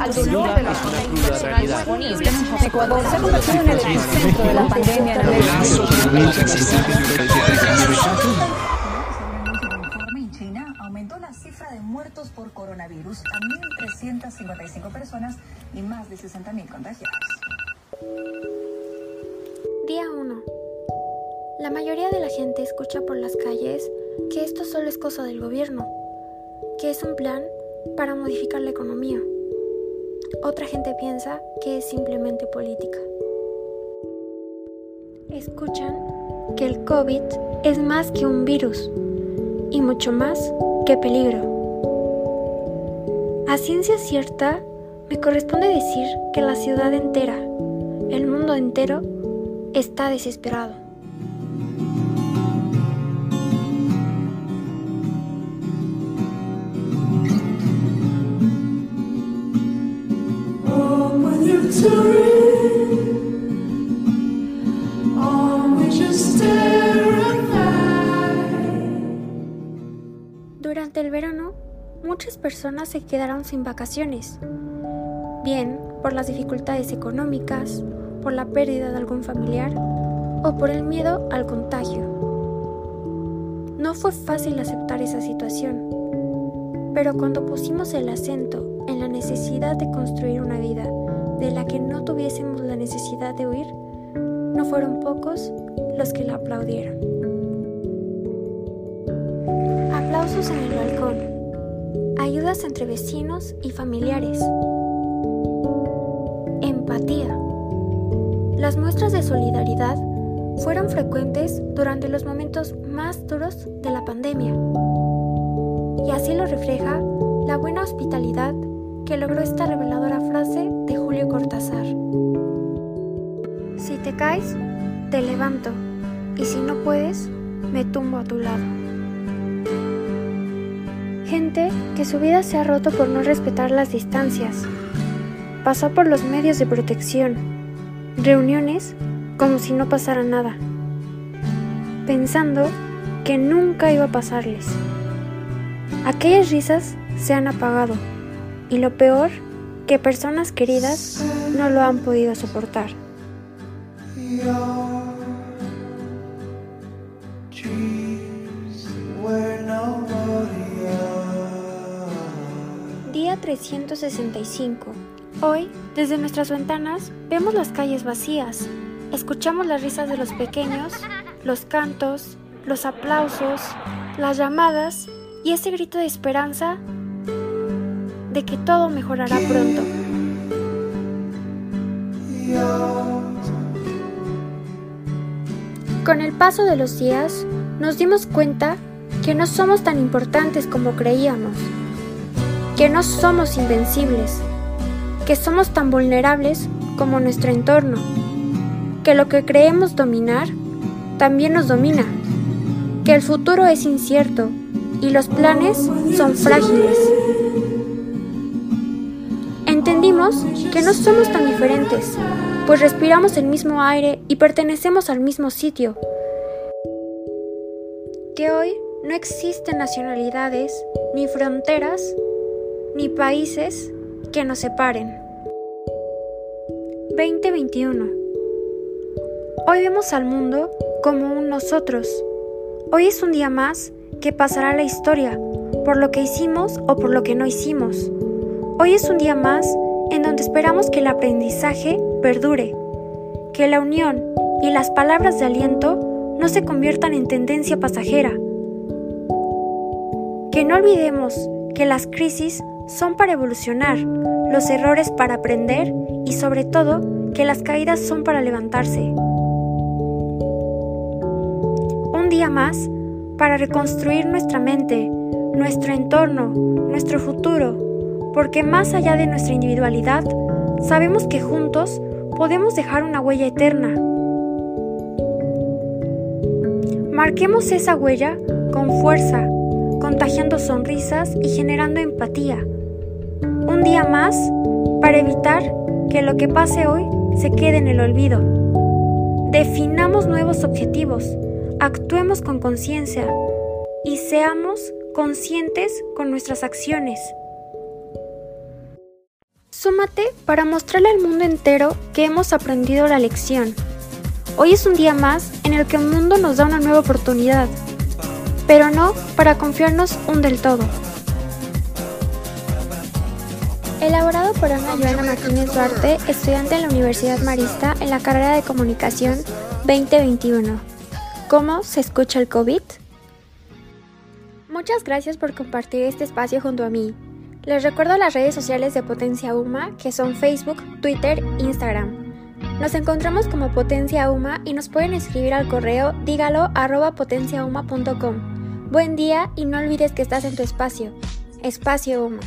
al dolor de los internacionales Ecuador se ha convertido en el epicentro de la pandemia en cifra de muertos por coronavirus a 1.355 personas y más de 60.000 contagiados. Día 1. La mayoría de la gente escucha por las calles que esto solo es cosa del gobierno, que es un plan para modificar la economía. Otra gente piensa que es simplemente política. Escuchan que el COVID es más que un virus y mucho más que peligro. A ciencia cierta, me corresponde decir que la ciudad entera, el mundo entero, está desesperado. Durante el verano, muchas personas se quedaron sin vacaciones, bien por las dificultades económicas, por la pérdida de algún familiar o por el miedo al contagio. No fue fácil aceptar esa situación, pero cuando pusimos el acento en la necesidad de construir una vida de la que no tuviésemos la necesidad de huir, no fueron pocos los que la aplaudieron. Aplausos en el balcón, ayudas entre vecinos y familiares, empatía. Las muestras de solidaridad fueron frecuentes durante los momentos más duros de la pandemia. Y así lo refleja la buena hospitalidad que logró esta reveladora frase de Julio Cortázar. Si te caes, te levanto, y si no puedes, me tumbo a tu lado. Gente que su vida se ha roto por no respetar las distancias. Pasó por los medios de protección, reuniones como si no pasara nada, pensando que nunca iba a pasarles. Aquellas risas se han apagado y lo peor, que personas queridas no lo han podido soportar. Día 365. Hoy, desde nuestras ventanas, vemos las calles vacías, escuchamos las risas de los pequeños, los cantos, los aplausos, las llamadas y ese grito de esperanza de que todo mejorará pronto. Con el paso de los días, nos dimos cuenta que no somos tan importantes como creíamos, que no somos invencibles, que somos tan vulnerables como nuestro entorno, que lo que creemos dominar también nos domina, que el futuro es incierto y los planes son frágiles. Que no somos tan diferentes, pues respiramos el mismo aire y pertenecemos al mismo sitio. Que hoy no existen nacionalidades, ni fronteras, ni países que nos separen. 2021. Hoy vemos al mundo como un nosotros. Hoy es un día más que pasará la historia por lo que hicimos o por lo que no hicimos. Hoy es un día más en donde esperamos que el aprendizaje perdure, que la unión y las palabras de aliento no se conviertan en tendencia pasajera, que no olvidemos que las crisis son para evolucionar, los errores para aprender y sobre todo que las caídas son para levantarse. Un día más para reconstruir nuestra mente, nuestro entorno, nuestro futuro, porque más allá de nuestra individualidad, sabemos que juntos podemos dejar una huella eterna. Marquemos esa huella con fuerza, contagiando sonrisas y generando empatía. Un día más para evitar que lo que pase hoy se quede en el olvido. Definamos nuevos objetivos, actuemos con conciencia y seamos conscientes con nuestras acciones. Súmate para mostrarle al mundo entero que hemos aprendido la lección. Hoy es un día más en el que el mundo nos da una nueva oportunidad, pero no para confiarnos un del todo. Elaborado por Ana Joana Martínez Duarte, estudiante en la Universidad Marista en la carrera de Comunicación 2021. ¿Cómo se escucha el COVID? Muchas gracias por compartir este espacio junto a mí. Les recuerdo las redes sociales de Potencia UMA, que son Facebook, Twitter, Instagram. Nos encontramos como Potencia UMA y nos pueden escribir al correo dígalo potenciauma.com. Buen día y no olvides que estás en tu espacio. Espacio UMA.